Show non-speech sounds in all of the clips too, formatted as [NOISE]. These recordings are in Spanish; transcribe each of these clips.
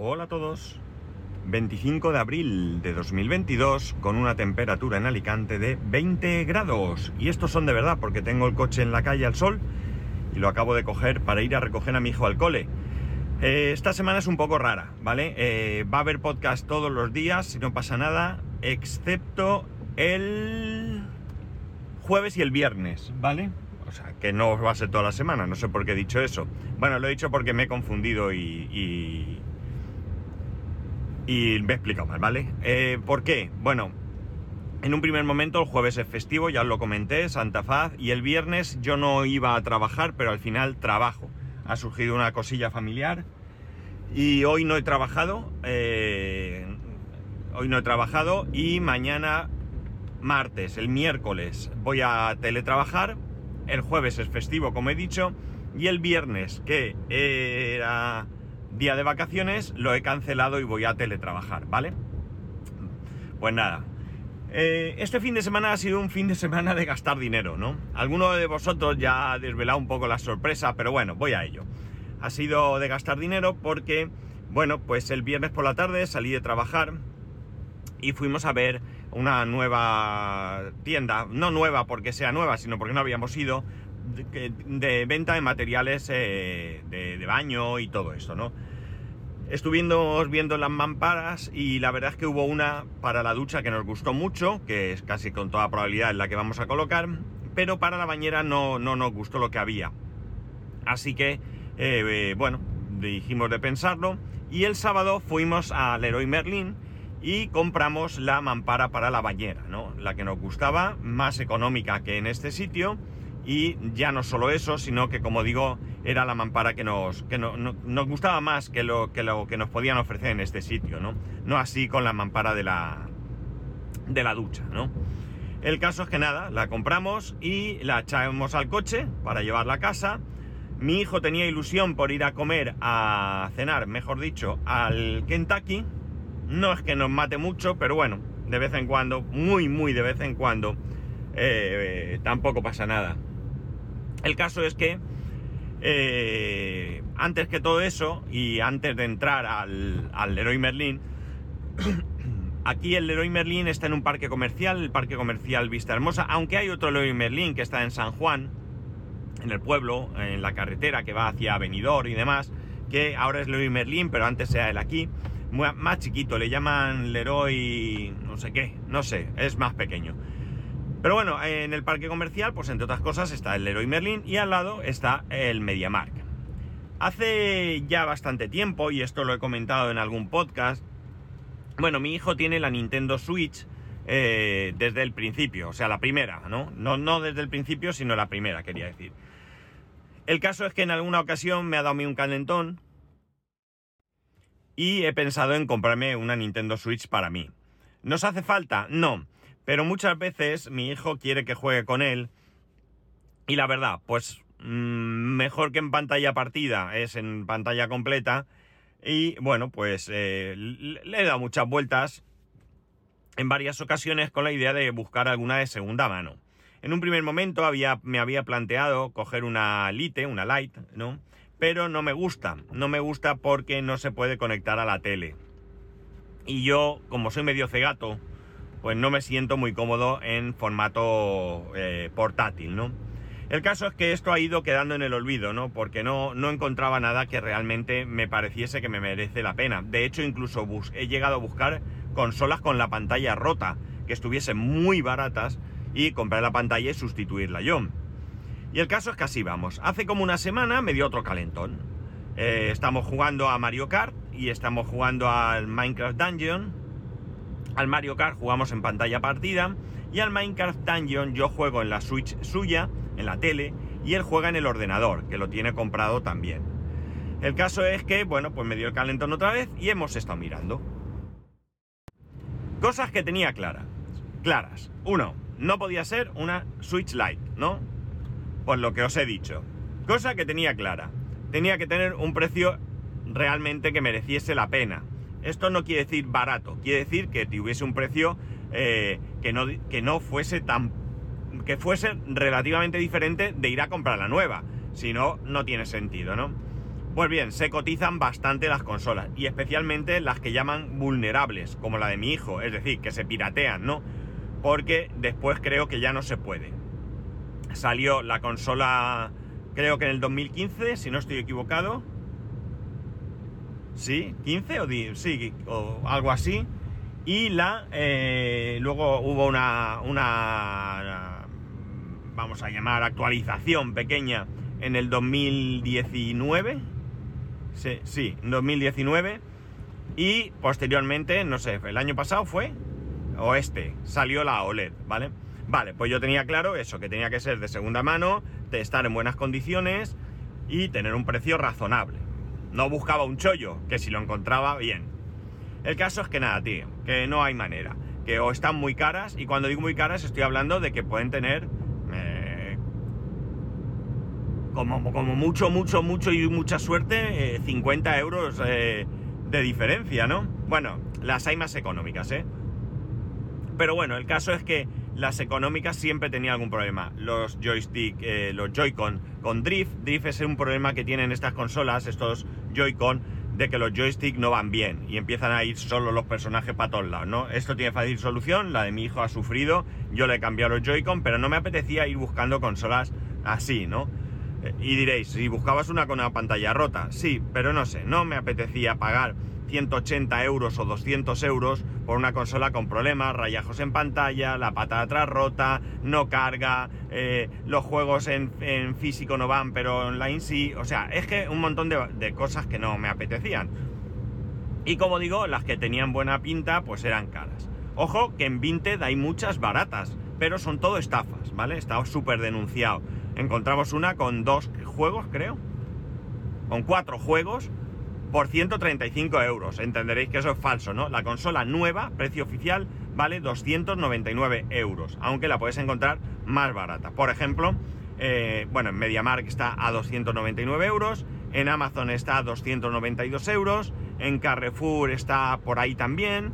Hola a todos. 25 de abril de 2022 con una temperatura en Alicante de 20 grados. Y estos son de verdad porque tengo el coche en la calle al sol y lo acabo de coger para ir a recoger a mi hijo al cole. Eh, esta semana es un poco rara, ¿vale? Eh, va a haber podcast todos los días, si no pasa nada, excepto el jueves y el viernes, ¿vale? O sea, que no va a ser toda la semana, no sé por qué he dicho eso. Bueno, lo he dicho porque me he confundido y... y, y me he explicado ¿vale? Eh, ¿Por qué? Bueno, en un primer momento el jueves es festivo, ya os lo comenté, Santa Faz, y el viernes yo no iba a trabajar, pero al final trabajo. Ha surgido una cosilla familiar y hoy no he trabajado, eh, hoy no he trabajado y mañana martes, el miércoles voy a teletrabajar el jueves es festivo, como he dicho, y el viernes, que era día de vacaciones, lo he cancelado y voy a teletrabajar, ¿vale? Pues nada. Eh, este fin de semana ha sido un fin de semana de gastar dinero, ¿no? Alguno de vosotros ya ha desvelado un poco la sorpresa, pero bueno, voy a ello. Ha sido de gastar dinero porque, bueno, pues el viernes por la tarde salí de trabajar y fuimos a ver una nueva tienda, no nueva porque sea nueva, sino porque no habíamos ido, de, venta de materiales eh, de, baño y todo esto, ¿no? Estuvimos viendo las mamparas y la verdad es que hubo una para la ducha que nos gustó mucho, que es casi con toda probabilidad la que vamos a colocar, pero para la bañera no, no nos gustó lo que había. Así que, eh, eh, bueno, dijimos de pensarlo y el sábado fuimos al Leroy Merlin, y compramos la mampara para la bañera, ¿no? La que nos gustaba, más económica que en este sitio y ya no solo eso, sino que como digo, era la mampara que nos, que nos gustaba más que lo, que lo que nos podían ofrecer en este sitio, ¿no? No así con la mampara de la, de la ducha, ¿no? El caso es que nada, la compramos y la echamos al coche para llevarla a casa. Mi hijo tenía ilusión por ir a comer, a cenar, mejor dicho, al Kentucky, no es que nos mate mucho, pero bueno, de vez en cuando, muy, muy de vez en cuando, eh, tampoco pasa nada. El caso es que, eh, antes que todo eso, y antes de entrar al, al Leroy Merlin, [CLEARS THROAT] aquí el Leroy Merlin está en un parque comercial, el parque comercial Vista Hermosa, aunque hay otro Leroy Merlin que está en San Juan, en el pueblo, en la carretera que va hacia Benidorm y demás, que ahora es Leroy Merlin, pero antes era el aquí más chiquito, le llaman Leroy no sé qué, no sé, es más pequeño. Pero bueno, en el parque comercial, pues entre otras cosas está el Leroy Merlin y al lado está el MediaMark. Hace ya bastante tiempo, y esto lo he comentado en algún podcast, bueno, mi hijo tiene la Nintendo Switch eh, desde el principio, o sea, la primera, ¿no? ¿no? No desde el principio, sino la primera, quería decir. El caso es que en alguna ocasión me ha dado a mí un calentón y he pensado en comprarme una Nintendo Switch para mí. ¿Nos hace falta? No, pero muchas veces mi hijo quiere que juegue con él y la verdad, pues mm, mejor que en pantalla partida es en pantalla completa y bueno, pues eh, le he dado muchas vueltas en varias ocasiones con la idea de buscar alguna de segunda mano. En un primer momento había, me había planteado coger una Lite, una Lite, ¿no? pero no me gusta. No me gusta porque no se puede conectar a la tele. Y yo, como soy medio cegato, pues no me siento muy cómodo en formato eh, portátil, ¿no? El caso es que esto ha ido quedando en el olvido, ¿no? Porque no, no encontraba nada que realmente me pareciese que me merece la pena. De hecho, incluso he llegado a buscar consolas con la pantalla rota, que estuviesen muy baratas, y comprar la pantalla y sustituirla yo. Y el caso es que así vamos. Hace como una semana me dio otro calentón. Eh, estamos jugando a Mario Kart y estamos jugando al Minecraft Dungeon. Al Mario Kart jugamos en pantalla partida y al Minecraft Dungeon yo juego en la Switch suya, en la tele, y él juega en el ordenador, que lo tiene comprado también. El caso es que, bueno, pues me dio el calentón otra vez y hemos estado mirando. Cosas que tenía claras. Claras. Uno, no podía ser una Switch Lite, ¿no? por lo que os he dicho. Cosa que tenía clara. Tenía que tener un precio realmente que mereciese la pena. Esto no quiere decir barato, quiere decir que tuviese un precio eh, que, no, que no fuese tan. que fuese relativamente diferente de ir a comprar la nueva. Si no, no tiene sentido, ¿no? Pues bien, se cotizan bastante las consolas y especialmente las que llaman vulnerables, como la de mi hijo, es decir, que se piratean, ¿no? Porque después creo que ya no se puede. Salió la consola, creo que en el 2015, si no estoy equivocado. Sí, 15 o, sí, o algo así. Y la, eh, luego hubo una, una, vamos a llamar, actualización pequeña en el 2019. Sí, sí, 2019. Y posteriormente, no sé, el año pasado fue, o este, salió la OLED, ¿vale? Vale, pues yo tenía claro eso, que tenía que ser de segunda mano, de estar en buenas condiciones y tener un precio razonable. No buscaba un chollo, que si lo encontraba, bien. El caso es que nada, tío, que no hay manera. Que o están muy caras, y cuando digo muy caras estoy hablando de que pueden tener eh, como, como, mucho, mucho, mucho y mucha suerte, 50 eh, euros eh, de diferencia, ¿no? Bueno, las hay más económicas, ¿eh? Pero bueno, el caso es que las económicas siempre tenían algún problema. Los joystick, los Joy-Con con drift, drift es un problema que tienen estas consolas, estos Joy-Con, de que los joysticks no van bien y empiezan a ir solo los personajes para todos lados, ¿no? Esto tiene fácil solución, la de mi hijo ha sufrido, yo le he cambiado los Joy-Con, pero no me apetecía ir buscando consolas así, ¿no? Y diréis, si buscabas una con una pantalla rota, sí, pero no sé, no me apetecía pagar 180 euros o 200 euros por una consola con problemas, rayajos en pantalla, la pata de atrás rota, no carga, eh, los juegos en, físico no van, pero online sí. O sea, es que un montón de, cosas que no me apetecían. Y como digo, las que tenían buena pinta, pues eran caras. Ojo que en Vinted hay muchas baratas, pero son todo estafas, ¿vale? Está súper denunciado. Encontramos una con dos juegos, creo. Con cuatro juegos por 135 euros. Entenderéis que eso es falso, ¿no? La consola nueva, precio oficial, vale 299 euros, aunque la puedes encontrar más barata. Por ejemplo, eh, bueno, en MediaMark está a 299 euros, en Amazon está a 292 euros, en Carrefour está por ahí también.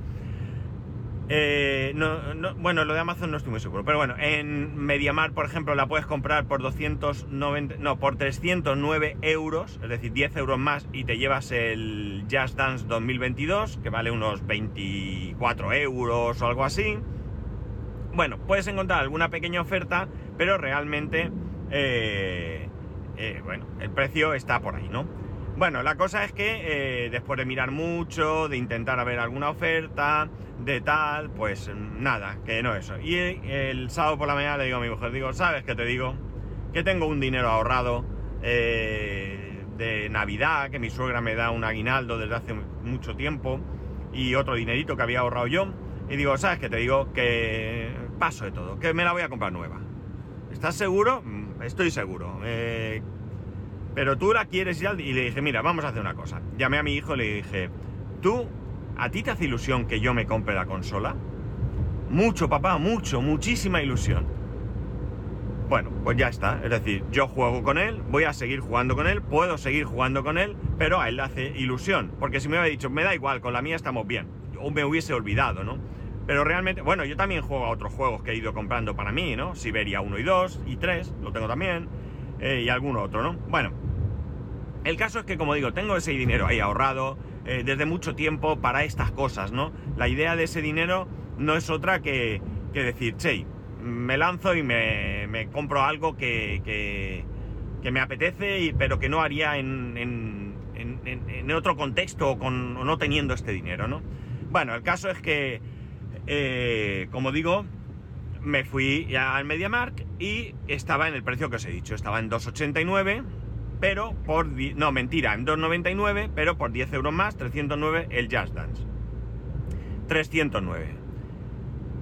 Eh, no, bueno, lo de Amazon no estoy muy seguro, pero bueno, en Mediamar, por ejemplo, la puedes comprar por 290, no, por 309 euros, es decir, 10 euros más y te llevas el Just Dance 2022, que vale unos 24 euros o algo así. Bueno, puedes encontrar alguna pequeña oferta, pero realmente, eh, eh, bueno, el precio está por ahí, ¿no? Bueno, la cosa es que después de mirar mucho, de intentar ver alguna oferta, de tal, pues nada, que no eso. Y el sábado por la mañana le digo a mi mujer, digo, ¿sabes qué te digo? Que tengo un dinero ahorrado eh, de Navidad, que mi suegra me da un aguinaldo desde hace mucho tiempo, y otro dinerito que había ahorrado yo. Y digo, ¿sabes qué te digo? Que paso de todo, que me la voy a comprar nueva. ¿Estás seguro? Mm, estoy seguro. Eh, pero tú la quieres ya. Y le dije, mira, vamos a hacer una cosa. Llamé a mi hijo y le dije, tú ¿A ti te hace ilusión que yo me compre la consola? Mucho, papá, mucho, muchísima ilusión. Bueno, pues ya está. Es decir, yo juego con él, voy a seguir jugando con él, puedo seguir jugando con él, pero a él le hace ilusión. Porque si me hubiera dicho, me da igual, con la mía estamos bien, o me hubiese olvidado, ¿no? Pero realmente, bueno, yo también juego a otros juegos que he ido comprando para mí, ¿no? Siberia 1 y 2 y 3, lo tengo también, eh, y algún otro, ¿no? Bueno, el caso es que, como digo, tengo ese dinero ahí ahorrado, eh, desde mucho tiempo para estas cosas, ¿no? La idea de ese dinero no es otra que, decir, che, me lanzo y me, compro algo que, me apetece, pero que no haría en, en, otro contexto o, con, no teniendo este dinero, ¿no? Bueno, el caso es que, eh, como digo, me fui al MediaMark y estaba en el precio que os he dicho, estaba en 2,89 pero por... No, mentira, en 2,99, pero por 10 euros más, 309 el Just Dance. 309.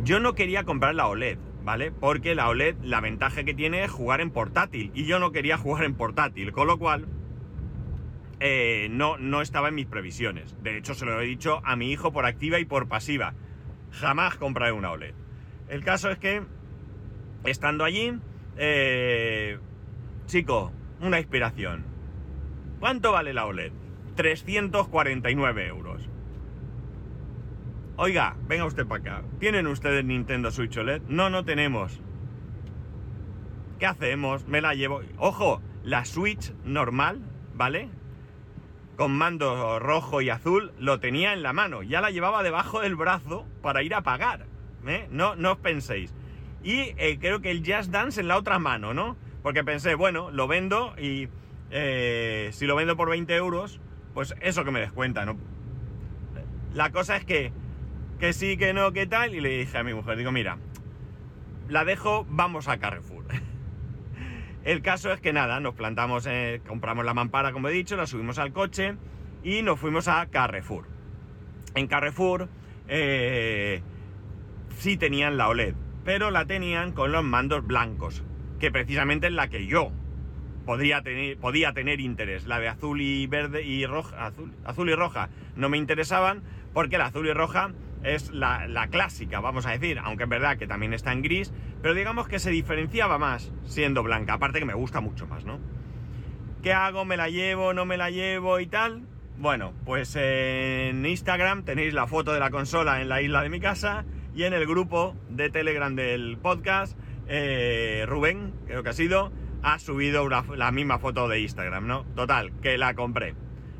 Yo no quería comprar la OLED, ¿vale? Porque la OLED, la ventaja que tiene es jugar en portátil. Y yo no quería jugar en portátil, con lo cual... Eh, no, no estaba en mis previsiones. De hecho, se lo he dicho a mi hijo por activa y por pasiva. Jamás compraré una OLED. El caso es que, estando allí, eh, chico, una inspiración. ¿Cuánto vale la OLED? 349 euros. Oiga, venga usted para acá. ¿Tienen ustedes Nintendo Switch OLED? No, no tenemos. ¿Qué hacemos? Me la llevo. Ojo, la Switch normal, ¿vale? con mando rojo y azul, lo tenía en la mano. Ya la llevaba debajo del brazo para ir a pagar. ¿eh? No, no os penséis. Y eh, creo que el Jazz Dance en la otra mano, ¿no? Porque pensé, bueno, lo vendo y eh, si lo vendo por 20 euros, pues eso que me descuenta, ¿no? La cosa es que, que sí, que no, que tal, y le dije a mi mujer, digo, mira, la dejo, vamos a Carrefour. [LAUGHS] El caso es que nada, nos plantamos, eh, compramos la mampara, como he dicho, la subimos al coche y nos fuimos a Carrefour. En Carrefour eh, sí tenían la OLED, pero la tenían con los mandos blancos, que precisamente es la que yo podría tener, podía tener interés. La de azul y verde y roja, azul, azul y roja no me interesaban porque la azul y roja es la, clásica, vamos a decir, aunque es verdad que también está en gris, pero digamos que se diferenciaba más siendo blanca, aparte que me gusta mucho más, ¿no? ¿Qué hago? ¿Me la llevo? ¿No me la llevo? Y tal. Bueno, pues en Instagram tenéis la foto de la consola en la isla de mi casa y en el grupo de Telegram del podcast, eh, Rubén, creo que ha sido, ha subido la misma foto de Instagram, ¿no? Total, que la compré.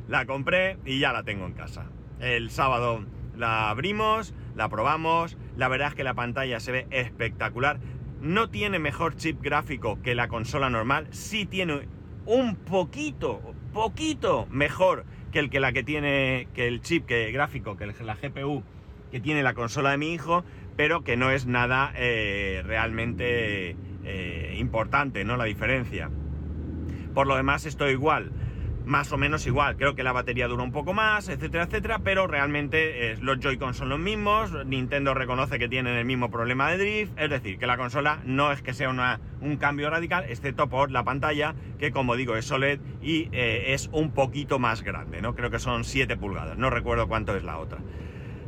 La compré y ya la tengo en casa. El sábado la abrimos, la probamos, la verdad es que la pantalla se ve espectacular. No tiene mejor chip gráfico que la consola normal, sí tiene un poquito, poquito mejor que el que la que tiene, que el chip que, gráfico, que la GPU que tiene la consola de mi hijo, pero que no es nada eh, realmente eh, importante, ¿no? La diferencia. Por lo demás, estoy igual más o menos igual. Creo que la batería dura un poco más, etcétera, etcétera, pero realmente eh, los Joy-Con son los mismos. Nintendo reconoce que tienen el mismo problema de drift, es decir, que la consola no es que sea una, un cambio radical, excepto por la pantalla, que como digo es OLED y es un poquito más grande, ¿no? Creo que son 7 pulgadas, no recuerdo cuánto es la otra.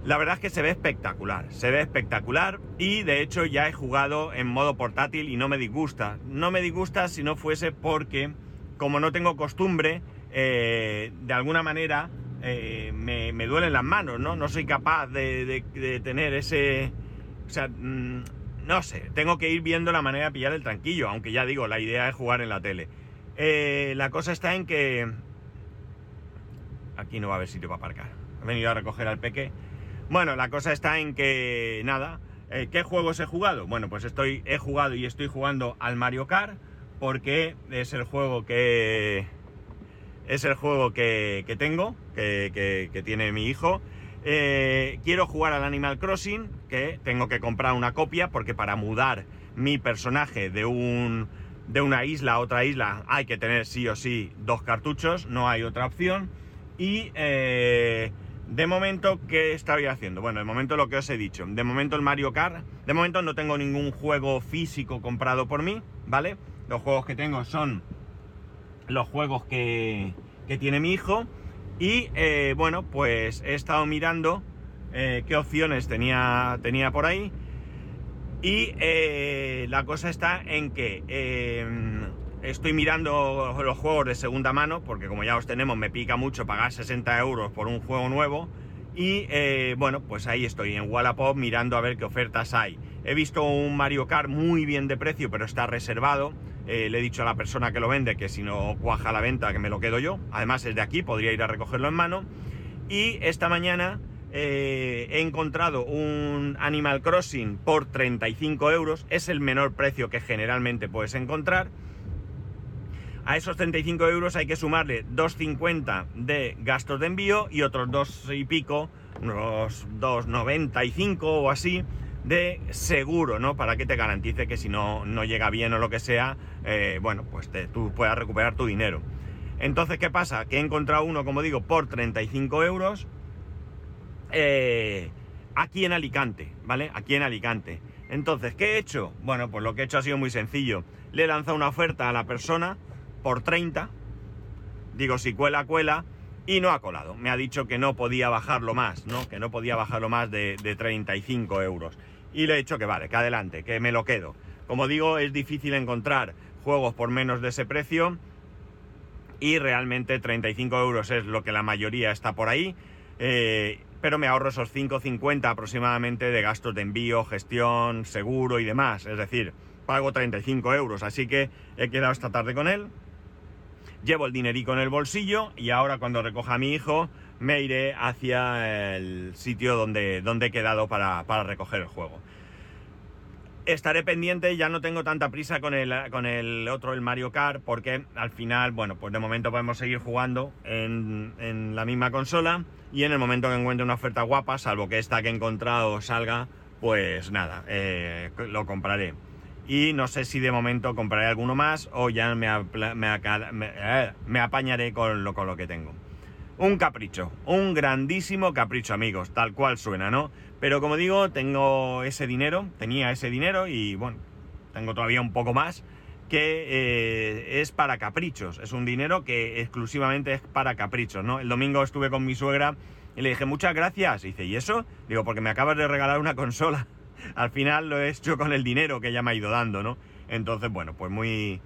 La verdad es que se ve espectacular, se ve espectacular y de hecho ya he jugado en modo portátil y no me disgusta. No me disgusta si no fuese porque, como no tengo costumbre, eh, de alguna manera eh, me, duelen las manos, ¿no? No soy capaz de, tener ese... O sea, mm, no sé, tengo que ir viendo la manera de pillar el tranquillo, aunque ya digo, la idea es jugar en la tele. Eh, la cosa está en que... Aquí no va a haber sitio para aparcar. He venido a recoger al peque. Bueno, la cosa está en que... Nada, ¿qué juegos he jugado? Bueno, pues estoy, he jugado y estoy jugando al Mario Kart porque es el juego que es el juego que, tengo, que, tiene mi hijo. Eh, quiero jugar al Animal Crossing, que tengo que comprar una copia, porque para mudar mi personaje de, un, de una isla a otra isla hay que tener sí o sí dos cartuchos, no hay otra opción. Y eh, de momento, ¿qué estoy haciendo? Bueno, de momento lo que os he dicho. De momento el Mario Kart. De momento no tengo ningún juego físico comprado por mí, ¿vale? Los juegos que tengo son los juegos que, tiene mi hijo. Y eh, bueno, pues he estado mirando eh, qué opciones tenía, tenía por ahí. Y eh, la cosa está en que estoy mirando los juegos de segunda mano, porque como ya os tenemos, me pica mucho pagar 60 euros por un juego nuevo. Y bueno, pues ahí estoy en Wallapop mirando a ver qué ofertas hay. He visto un Mario Kart muy bien de precio, pero está reservado. Eh, le he dicho a la persona que lo vende que si no cuaja la venta que me lo quedo yo. Además es de aquí, podría ir a recogerlo en mano. Y esta mañana eh, he encontrado un Animal Crossing por 35 euros. Es el menor precio que generalmente puedes encontrar. A esos 35 euros hay que sumarle 2,50 de gastos de envío y otros dos y pico, unos 2,95 o así, de seguro, ¿no? Para que te garantice que si no, no llega bien o lo que sea, eh, bueno, pues tú puedas recuperar tu dinero. Entonces, ¿qué pasa? Que he encontrado uno, como digo, por 35 euros eh, aquí en Alicante, ¿vale? Aquí en Alicante. Entonces, ¿qué he hecho? Bueno, pues lo que he hecho ha sido muy sencillo. Le he lanzado una oferta a la persona por 30. Digo, si cuela, cuela. Y no ha colado. Me ha dicho que no podía bajarlo más, ¿no? Que no podía bajarlo más de, de 35 euros y le he dicho que vale, que adelante, que me lo quedo. Como digo, es difícil encontrar juegos por menos de ese precio y realmente 35 euros es lo que la mayoría está por ahí. Eh, pero me ahorro esos 5,50 aproximadamente de gastos de envío, gestión, seguro y demás. Es decir, pago 35 euros. Así que he quedado esta tarde con él. Llevo el dinerico en el bolsillo y ahora cuando recoja a mi hijo me iré hacia el sitio donde, donde he quedado para, para recoger el juego. Estaré pendiente, ya no tengo tanta prisa con el, con el otro, el Mario Kart, porque al final, bueno, pues de momento podemos seguir jugando en, en la misma consola y en el momento que encuentre una oferta guapa, salvo que esta que he encontrado salga, pues nada, eh, lo compraré. Y no sé si de momento compraré alguno más o ya me, eh, me apañaré con lo, con lo que tengo. Un capricho, un grandísimo capricho, amigos, tal cual suena, ¿no? Pero como digo, tengo ese dinero, tenía ese dinero y bueno, tengo todavía un poco más que eh, es para caprichos. Es un dinero que exclusivamente es para caprichos, ¿no? El domingo estuve con mi suegra y le dije muchas gracias. Y dice, ¿y eso? Digo, porque me acabas de regalar una consola. Al final lo he hecho con el dinero que ella me ha ido dando, ¿no? Entonces, bueno, pues muy,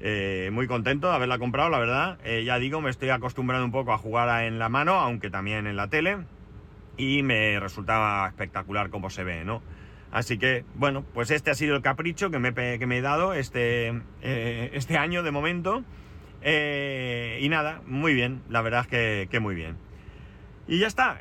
eh, muy contento de haberla comprado, la verdad. Eh, ya digo, me estoy acostumbrando un poco a jugar en la mano, aunque también en la tele y me resultaba espectacular como se ve, ¿no? Así que, bueno, pues este ha sido el capricho que me, que me he dado este, eh, este año de momento. Y nada, muy bien, la verdad es que, muy bien. Y ya está.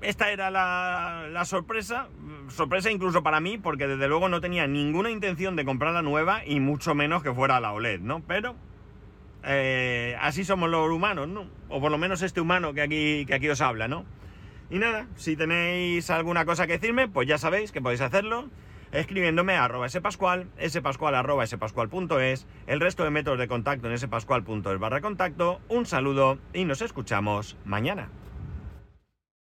Eh, esta era la, sorpresa. Sorpresa incluso para mí, porque desde luego no tenía ninguna intención de comprar la nueva y mucho menos que fuera la OLED, ¿no? Pero así somos los humanos, ¿no? O por lo menos este humano que aquí, que aquí os habla, ¿no? Y nada, si tenéis alguna cosa que decirme, pues ya sabéis que podéis hacerlo escribiéndome a arroba spascual, spascual arroba el resto de métodos de contacto en spascual.es barra contacto. Un saludo y nos escuchamos mañana.